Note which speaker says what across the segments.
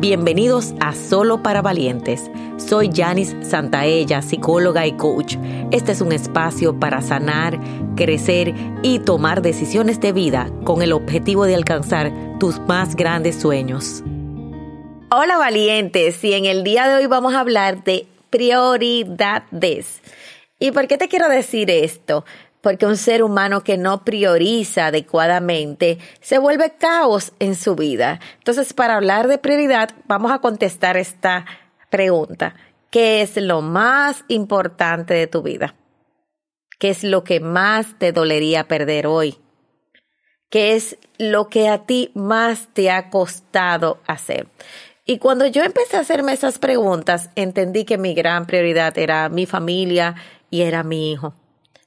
Speaker 1: Bienvenidos a Solo para Valientes. Soy Janice Santaella, psicóloga y coach. Este es un espacio para sanar, crecer y tomar decisiones de vida con el objetivo de alcanzar tus más grandes sueños. Hola valientes, y en el día de hoy vamos a hablar de prioridades. ¿Y por qué te quiero decir esto? Porque un ser humano que no prioriza adecuadamente se vuelve caos en su vida. Entonces, para hablar de prioridad, vamos a contestar esta pregunta. ¿Qué es lo más importante de tu vida? ¿Qué es lo que más te dolería perder hoy? ¿Qué es lo que a ti más te ha costado hacer? Y cuando yo empecé a hacerme esas preguntas, entendí que mi gran prioridad era mi familia y era mi hijo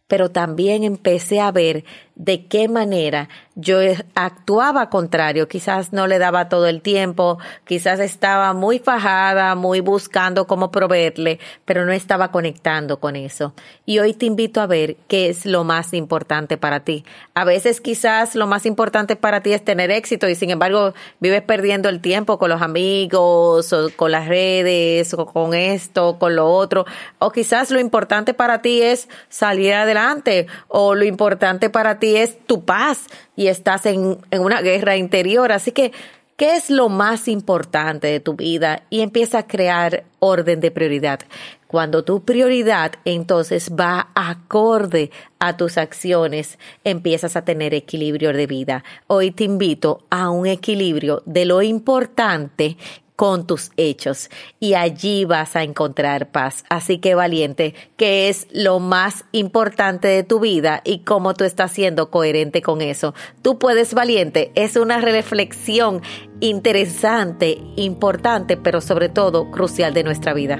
Speaker 1: pero también empecé a ver de qué manera yo actuaba contrario, quizás no le daba todo el tiempo, quizás estaba muy fajada, muy buscando cómo proveerle, pero no estaba conectando con eso. Y hoy te invito a ver qué es lo más importante para ti. A veces quizás lo más importante para ti es tener éxito y sin embargo vives perdiendo el tiempo con los amigos o con las redes o con esto, con lo otro. O quizás lo importante para ti es salir adelante o lo importante para ti es tu paz y estás en, en una guerra interior. Así que, ¿qué es lo más importante de tu vida? Y empieza a crear orden de prioridad. Cuando tu prioridad entonces va acorde a tus acciones, empiezas a tener equilibrio de vida. Hoy te invito a un equilibrio de lo importante con tus hechos y allí vas a encontrar paz. Así que valiente, que es lo más importante de tu vida y cómo tú estás siendo coherente con eso. Tú puedes valiente, es una reflexión interesante, importante, pero sobre todo crucial de nuestra vida.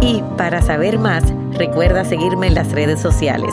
Speaker 1: Y para saber más, recuerda seguirme en las redes sociales.